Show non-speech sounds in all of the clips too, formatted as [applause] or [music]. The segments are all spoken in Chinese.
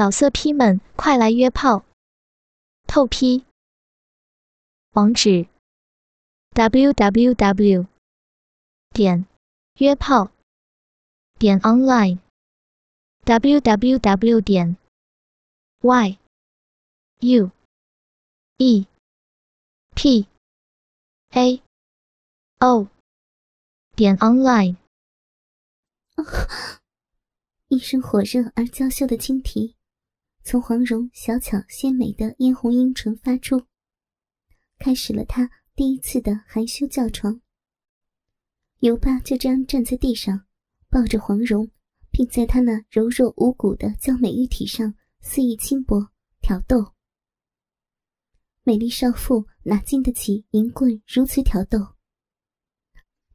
老色批们，快来约炮！透批。网址。：w w w 点约炮。点 online w w w 点 y u e p a o 点 online。[laughs] 一声火热而娇羞的轻啼，从黄蓉小巧鲜美的嫣红樱唇发出，开始了他第一次的含羞叫床。尤巴就这样站在地上，抱着黄蓉，并在她那柔弱无骨的娇美玉体上肆意轻薄挑逗。美丽少妇哪经得起银棍如此挑逗？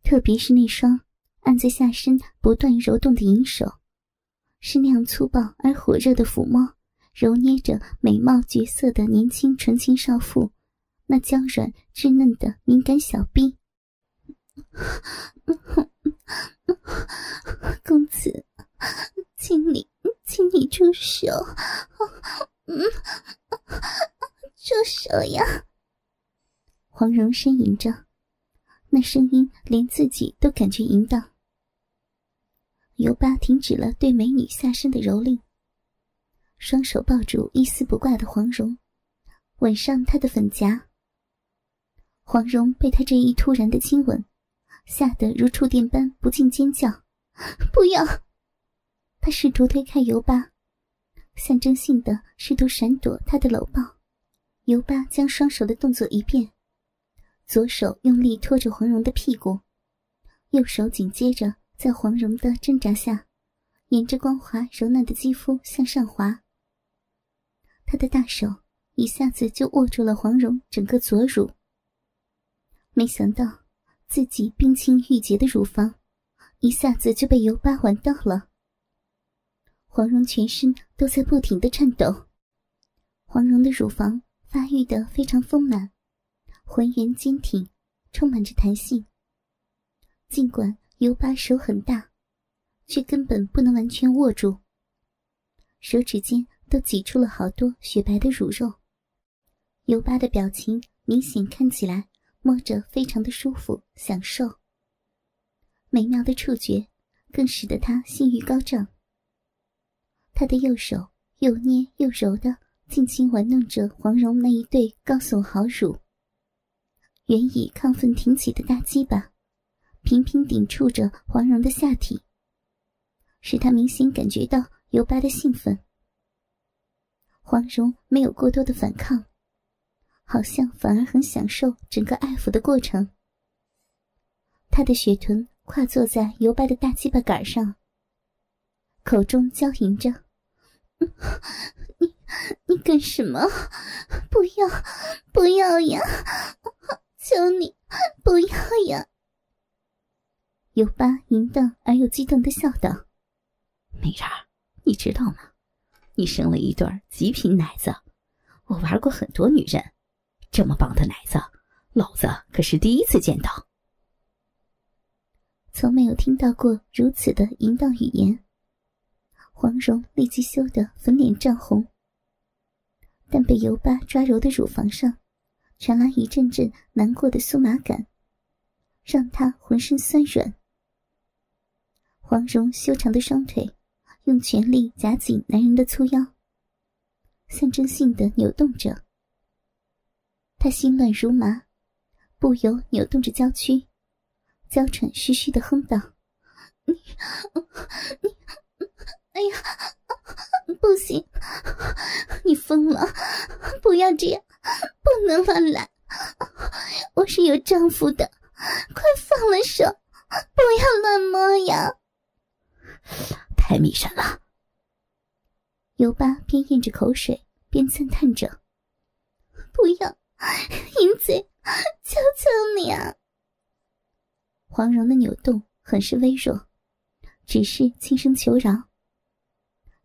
特别是那双按在下身不断揉动的银手。是那样粗暴而火热的抚摸，揉捏着美貌绝色的年轻纯情少妇，那娇软稚嫩的敏感小臂。公子，请你，请你住手！住手呀！黄蓉呻吟着，那声音连自己都感觉淫荡。尤巴停止了对美女下身的蹂躏，双手抱住一丝不挂的黄蓉，吻上她的粉颊。黄蓉被他这一突然的亲吻，吓得如触电般不禁尖叫：“不要！”他试图推开尤巴，象征性的试图闪躲他的搂抱。尤巴将双手的动作一变，左手用力拖着黄蓉的屁股，右手紧接着。在黄蓉的挣扎下，沿着光滑柔嫩的肌肤向上滑。他的大手一下子就握住了黄蓉整个左乳。没想到自己冰清玉洁的乳房，一下子就被尤巴玩到了。黄蓉全身都在不停的颤抖。黄蓉的乳房发育的非常丰满，浑圆坚挺，充满着弹性。尽管。尤巴手很大，却根本不能完全握住。手指间都挤出了好多雪白的乳肉。尤巴的表情明显看起来摸着非常的舒服享受。美妙的触觉更使得他性欲高涨。他的右手又捏又揉的尽情玩弄着黄蓉那一对高耸好乳，原已亢奋挺起的大鸡巴。频频顶触着黄蓉的下体，使他明显感觉到尤巴的兴奋。黄蓉没有过多的反抗，好像反而很享受整个爱抚的过程。她的雪臀跨坐在尤巴的大鸡巴杆上，口中娇吟着：“你你干什么？不要不要呀！求你不要呀！”尤巴淫荡而又激动的笑道：“美人，你知道吗？你生了一对极品奶子。我玩过很多女人，这么棒的奶子，老子可是第一次见到。从没有听到过如此的淫荡语言。”黄蓉立即羞得粉脸涨红，但被尤巴抓揉的乳房上传来一阵阵难过的酥麻感，让她浑身酸软。黄蓉修长的双腿，用全力夹紧男人的粗腰，象征性的扭动着。她心乱如麻，不由扭动着娇躯，娇喘吁吁的哼道：“你，你，哎呀，不行，你疯了！不要这样，不能乱来！我是有丈夫的，快放了手，不要乱摸呀！”太迷人了！尤巴边咽着口水边赞叹着：“不要，淫贼，求求你啊！”黄蓉的扭动很是微弱，只是轻声求饶，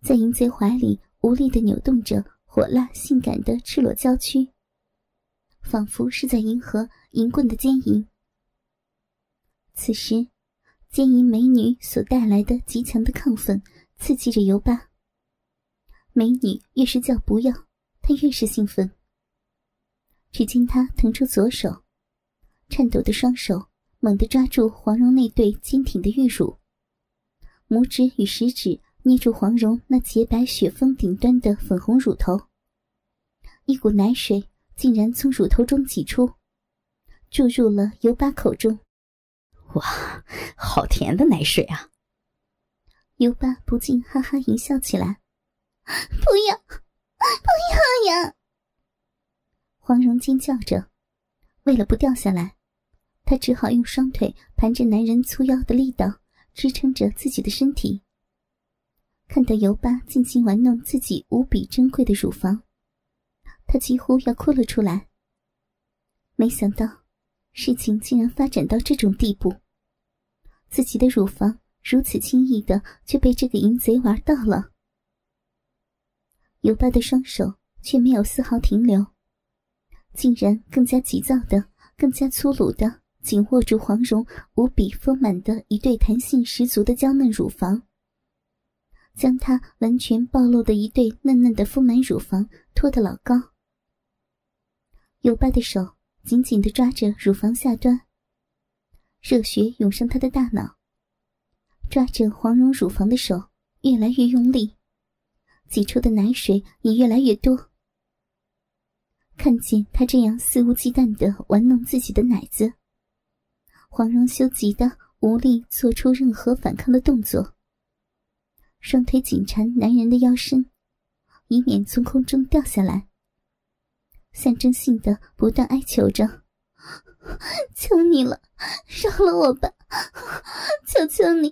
在淫贼怀里无力的扭动着火辣性感的赤裸娇躯，仿佛是在迎合淫棍的奸淫。此时。奸淫美女所带来的极强的亢奋，刺激着尤巴。美女越是叫不要，他越是兴奋。只见他腾出左手，颤抖的双手猛地抓住黄蓉那对坚挺的玉乳，拇指与食指捏住黄蓉那洁白雪峰顶端的粉红乳头，一股奶水竟然从乳头中挤出，注入了尤巴口中。哇，好甜的奶水啊！尤巴不禁哈哈一笑起来。不要，不要呀！黄蓉尖叫着，为了不掉下来，她只好用双腿盘着男人粗腰的力道，支撑着自己的身体。看到尤巴尽情玩弄自己无比珍贵的乳房，她几乎要哭了出来。没想到，事情竟然发展到这种地步，自己的乳房如此轻易的就被这个淫贼玩到了。尤巴的双手却没有丝毫停留，竟然更加急躁的、更加粗鲁的紧握住黄蓉无比丰满的一对弹性十足的娇嫩乳房，将她完全暴露的一对嫩嫩的丰满乳房托得老高。尤巴的手紧紧的抓着乳房下端，热血涌上他的大脑，抓着黄蓉乳房的手越来越用力。挤出的奶水也越来越多。看见他这样肆无忌惮的玩弄自己的奶子，黄蓉羞急的无力做出任何反抗的动作，双腿紧缠男人的腰身，以免从空中掉下来，象征性的不断哀求着：“求你了，饶了我吧！求求你，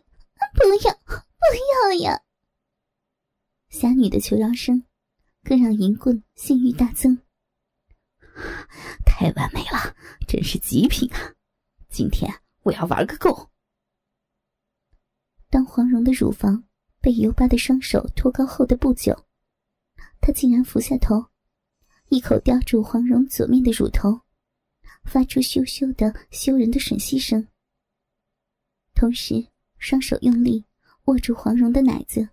不要，不要呀！”侠女的求饶声，更让银棍性欲大增。太完美了，真是极品啊！今天我要玩个够。当黄蓉的乳房被尤巴的双手托高后的不久，他竟然俯下头，一口叼住黄蓉左面的乳头，发出羞羞的羞人的吮吸声，同时双手用力握住黄蓉的奶子。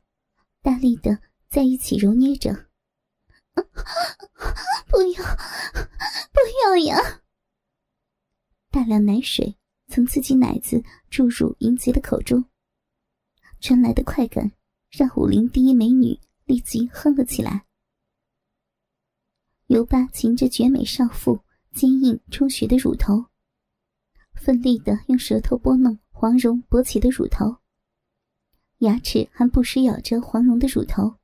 大力的在一起揉捏着，不要，不要呀！大量奶水从自己奶子注入淫贼的口中，传来的快感让武林第一美女立即哼了起来。尤巴擒着绝美少妇坚硬充血的乳头，奋力的用舌头拨弄黄蓉勃起的乳头。牙齿还不时咬着黄蓉的乳头，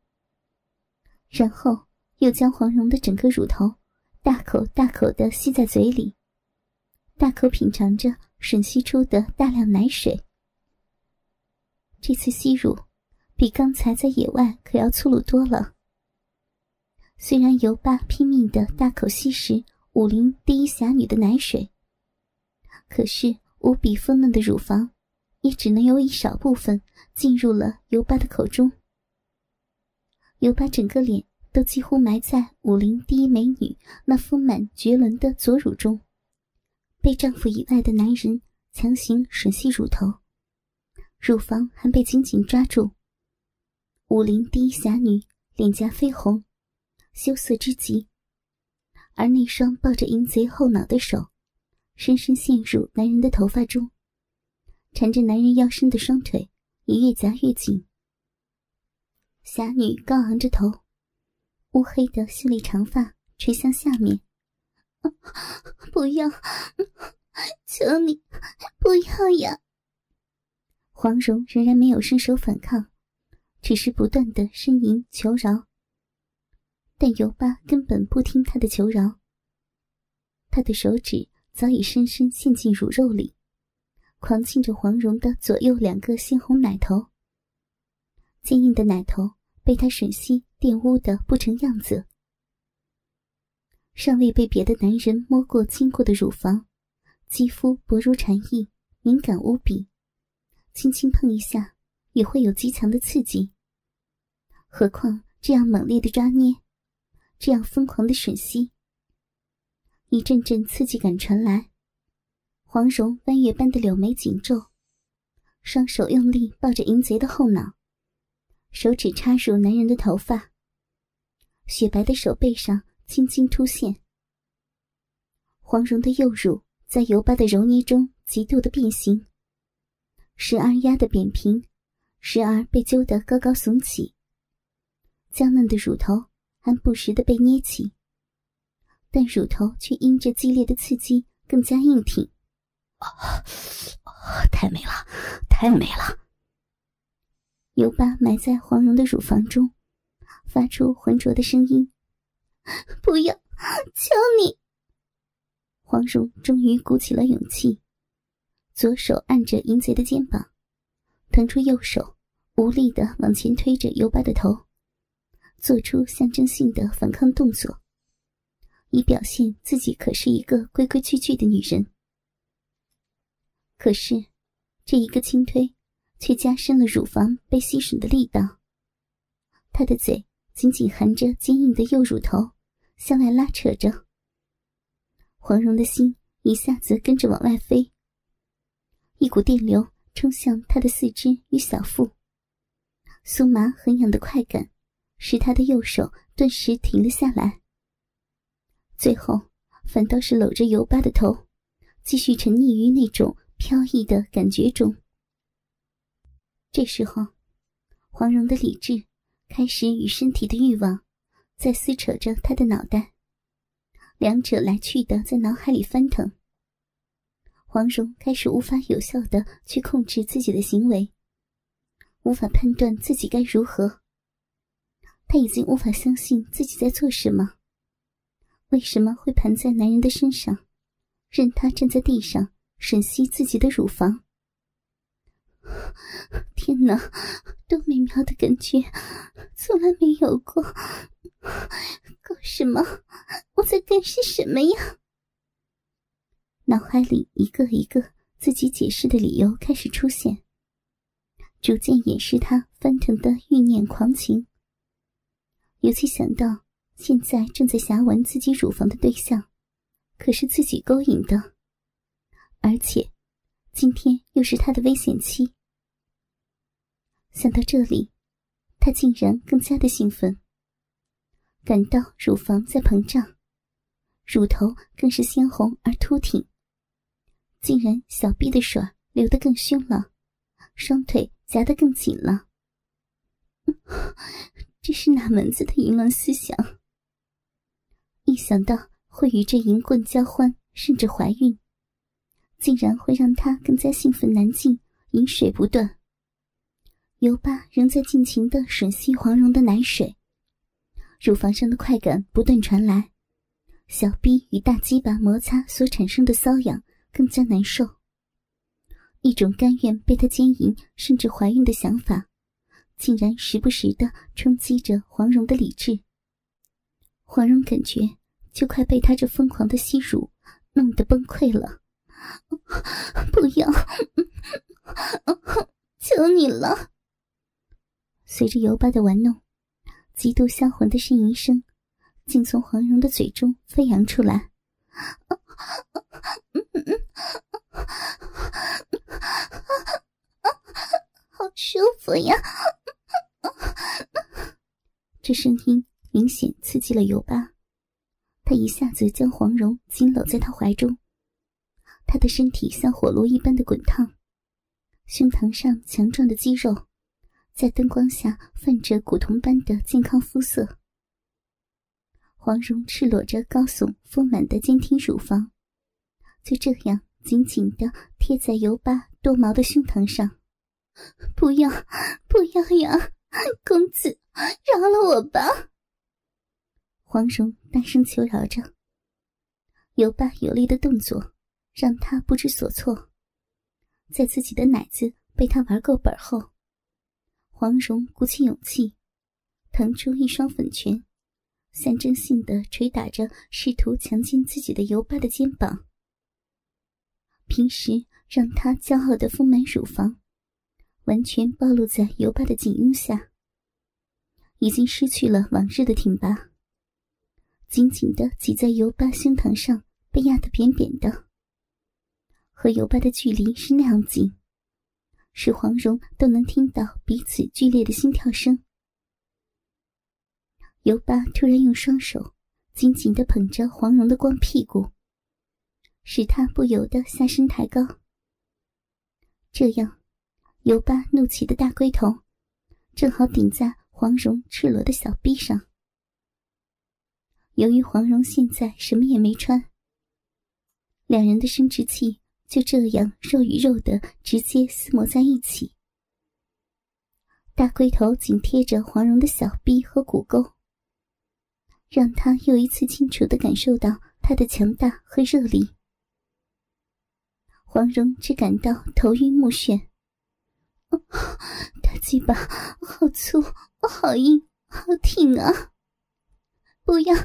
然后又将黄蓉的整个乳头大口大口的吸在嘴里，大口品尝着吮吸出的大量奶水。这次吸乳比刚才在野外可要粗鲁多了。虽然尤巴拼命的大口吸食武林第一侠女的奶水，可是无比丰嫩的乳房。也只能有一少部分进入了尤巴的口中。尤巴整个脸都几乎埋在武林第一美女那丰满绝伦的左乳中，被丈夫以外的男人强行吮吸乳头，乳房还被紧紧抓住。武林第一侠女脸颊绯红，羞涩之极，而那双抱着淫贼后脑的手，深深陷入男人的头发中。缠着男人腰身的双腿也越夹越紧。侠女高昂着头，乌黑的秀丽长发垂向下面。不要，求你不要呀！黄蓉仍然没有伸手反抗，只是不断的呻吟求饶。但尤巴根本不听他的求饶，他的手指早已深深陷进乳肉里。狂亲着黄蓉的左右两个鲜红奶头，坚硬的奶头被他吮吸玷污的不成样子。尚未被别的男人摸过、亲过的乳房，肌肤薄如蝉翼，敏感无比，轻轻碰一下也会有极强的刺激。何况这样猛烈的抓捏，这样疯狂的吮吸，一阵阵刺激感传来。黄蓉弯月般的柳眉紧皱，双手用力抱着淫贼的后脑，手指插入男人的头发，雪白的手背上轻轻凸现。黄蓉的右乳在油巴的揉捏中极度的变形，时而压得扁平，时而被揪得高高耸起。娇嫩的乳头还不时的被捏起，但乳头却因着激烈的刺激更加硬挺。啊啊，太美了，太美了！尤巴埋在黄蓉的乳房中，发出浑浊的声音：“不要，求你！”黄蓉终于鼓起了勇气，左手按着淫贼的肩膀，腾出右手，无力的往前推着尤巴的头，做出象征性的反抗动作，以表现自己可是一个规规矩矩的女人。可是，这一个轻推，却加深了乳房被吸吮的力道。他的嘴紧紧含着坚硬的右乳头，向外拉扯着。黄蓉的心一下子跟着往外飞，一股电流冲向她的四肢与小腹，酥麻很痒的快感使他的右手顿时停了下来。最后，反倒是搂着尤巴的头，继续沉溺于那种飘逸的感觉中。这时候，黄蓉的理智开始与身体的欲望在撕扯着他的脑袋。两者来去的在脑海里翻腾，黄蓉开始无法有效的去控制自己的行为，无法判断自己该如何。她已经无法相信自己在做什么，为什么会盘在男人的身上，任他站在地上吮吸自己的乳房？天哪，多美妙的感觉，从来没有过！搞什么？我在干些什么呀？脑海里一个一个自己解释的理由开始出现，逐渐掩饰他翻腾的欲念狂情。尤其想到现在正在挟闻自己乳房的对象，可是自己勾引的，而且今天又是他的危险期。想到这里，他竟然更加的兴奋。感到乳房在膨胀，乳头更是鲜红而凸挺，竟然小臂的水流得更凶了，双腿夹得更紧了。这是哪门子的淫乱思想？一想到会与这淫棍交欢，甚至怀孕，竟然会让他更加兴奋难禁，饮水不断。尤巴仍在尽情的吮吸黄蓉的奶水。乳房上的快感不断传来，小臂与大鸡巴摩擦所产生的瘙痒更加难受。一种甘愿被他奸淫甚至怀孕的想法，竟然时不时的冲击着黄蓉的理智。黄蓉感觉就快被他这疯狂的吸乳弄得崩溃了，[laughs] 不要，求你了！随着尤巴的玩弄。极度销魂的呻吟声，竟从黄蓉的嘴中飞扬出来。[laughs] 好舒服呀！这声音明显刺激了尤巴，他一下子将黄蓉紧搂在他怀中，他的身体像火炉一般的滚烫，胸膛上强壮的肌肉。在灯光下泛着古铜般的健康肤色，黄蓉赤裸着高耸丰满的坚挺乳房，就这样紧紧的贴在尤巴多毛的胸膛上。[laughs] 不要，不要呀，[laughs] 公子，饶了我吧！黄蓉大声求饶着。尤巴有力的动作让他不知所措，在自己的奶子被他玩够本后。黄蓉鼓起勇气，腾出一双粉拳，象征性的捶打着试图强奸自己的尤巴的肩膀。平时让他骄傲的丰满乳房，完全暴露在尤巴的紧拥下，已经失去了往日的挺拔，紧紧的挤在尤巴胸膛上，被压得扁扁的，和尤巴的距离是那样近。使黄蓉都能听到彼此剧烈的心跳声。尤巴突然用双手紧紧的捧着黄蓉的光屁股，使她不由得下身抬高。这样，尤巴怒起的大龟头正好顶在黄蓉赤裸的小臂上。由于黄蓉现在什么也没穿，两人的生殖器就这样肉与肉的直接厮磨在一起。大龟头紧贴着黄蓉的小臂和骨沟，让他又一次清楚的感受到他的强大和热力。黄蓉只感到头晕目眩，[laughs] 大鸡巴好粗、好硬、好挺啊！不要，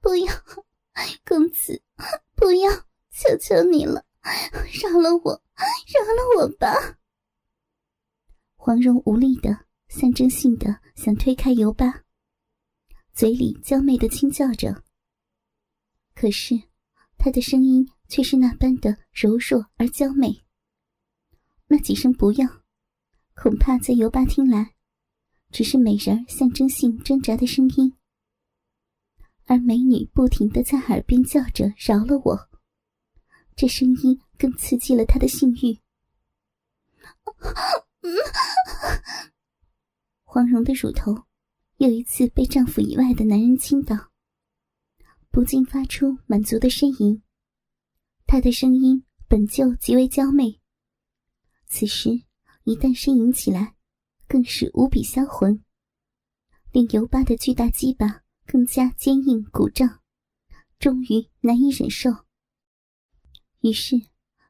不要，公子，不要，求求你了，饶了我，饶了我吧！黄蓉无力的。象征性的想推开尤巴，嘴里娇媚的轻叫着。可是，他的声音却是那般的柔弱而娇媚。那几声“不要”，恐怕在尤巴听来，只是美人象征性挣扎的声音。而美女不停的在耳边叫着“饶了我”，这声音更刺激了他的性欲。黄蓉的乳头又一次被丈夫以外的男人倾倒，不禁发出满足的呻吟。她的声音本就极为娇媚，此时一旦呻吟起来，更是无比销魂，令尤巴的巨大鸡巴更加坚硬鼓胀，终于难以忍受。于是，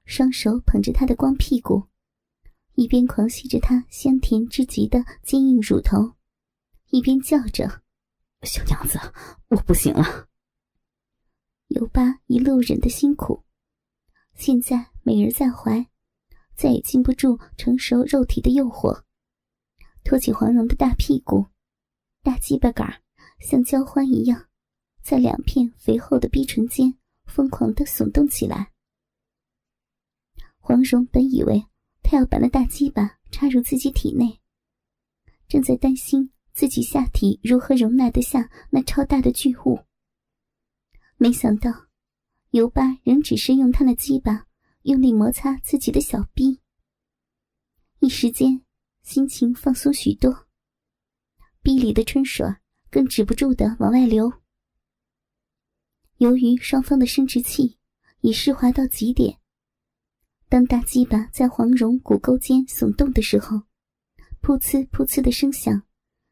双手捧着他的光屁股。一边狂吸着他香甜之极的坚硬乳头，一边叫着：“小娘子，我不行了。”尤巴一路忍的辛苦，现在美人在怀，再也禁不住成熟肉体的诱惑，托起黄蓉的大屁股，大鸡巴杆像交欢一样，在两片肥厚的逼唇间疯狂的耸动起来。黄蓉本以为。他要把那大鸡巴插入自己体内，正在担心自己下体如何容纳得下那超大的巨物。没想到，尤巴仍只是用他的鸡巴用力摩擦自己的小臂，一时间心情放松许多，臂里的春水更止不住的往外流。由于双方的生殖器已湿滑到极点。当大鸡巴在黄蓉骨沟间耸动的时候，噗呲噗呲的声响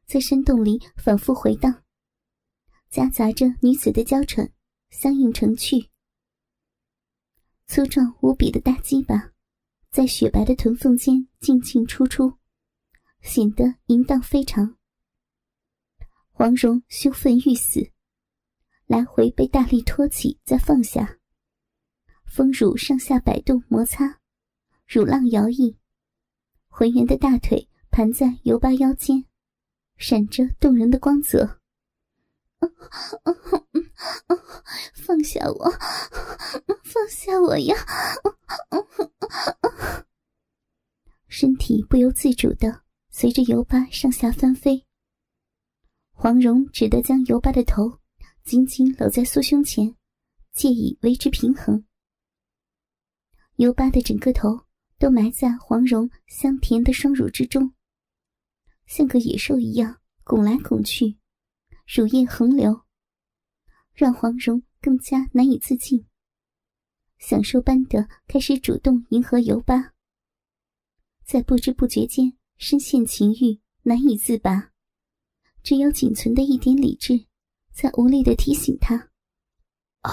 在山洞里反复回荡，夹杂着女子的娇喘，相应成趣。粗壮无比的大鸡巴在雪白的臀缝间进进出出，显得淫荡非常。黄蓉羞愤欲死，来回被大力托起再放下。丰乳上下摆动摩擦，乳浪摇曳，浑圆的大腿盘在尤巴腰间，闪着动人的光泽。放下我，[laughs] 放下我呀！身体不由自主的随着尤巴上下翻飞。黄蓉只得将尤巴的头紧紧搂在酥胸前，借以维持平衡。尤巴的整个头都埋在黄蓉香甜的双乳之中，像个野兽一样拱来拱去，乳液横流，让黄蓉更加难以自禁，享受般的开始主动迎合尤巴，在不知不觉间深陷情欲，难以自拔，只有仅存的一点理智，在无力的提醒他：“啊，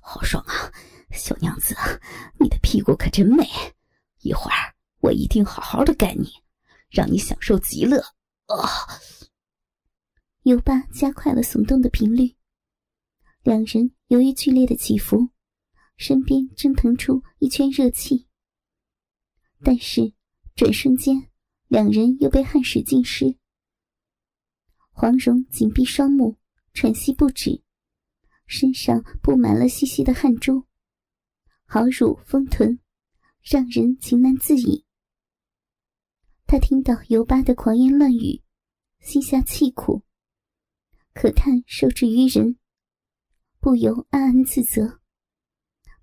好爽啊！”小娘子，你的屁股可真美，一会儿我一定好好的干你，让你享受极乐。啊！尤巴加快了耸动的频率，两人由于剧烈的起伏，身边蒸腾出一圈热气。但是转瞬间，两人又被汗水浸湿。黄蓉紧闭双目，喘息不止，身上布满了细细的汗珠。好乳丰臀，让人情难自已。他听到尤巴的狂言乱语，心下气苦，可叹受制于人，不由暗暗自责，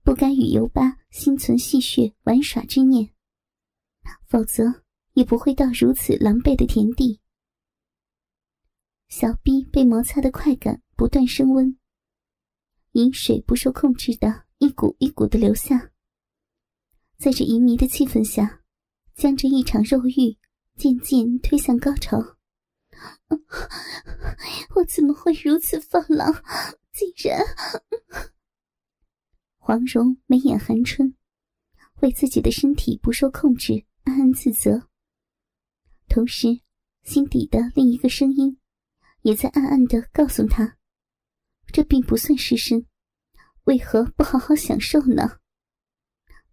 不该与尤巴心存戏谑玩耍之念，否则也不会到如此狼狈的田地。小臂被摩擦的快感不断升温，饮水不受控制的一股一股的流下，在这淫迷的气氛下，将这一场肉欲渐渐推向高潮。[laughs] 我怎么会如此放浪？竟然…… [laughs] 黄蓉眉眼含春，为自己的身体不受控制暗暗自责，同时心底的另一个声音也在暗暗的告诉他：这并不算失身，为何不好好享受呢？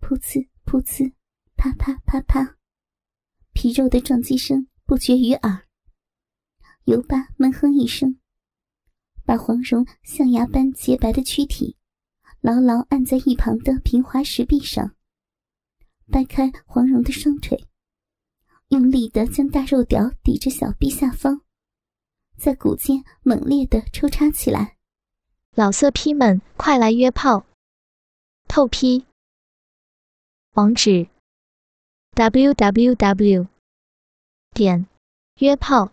噗呲噗呲，啪啪啪啪，皮肉的撞击声不绝于耳。尤巴闷哼一声，把黄蓉象牙般洁白的躯体牢牢按在一旁的平滑石壁上，掰开黄蓉的双腿，用力的将大肉屌抵着小臂下方，在骨间猛烈的抽插起来。老色批们，快来约炮！透批。网址：w w w. 点约炮。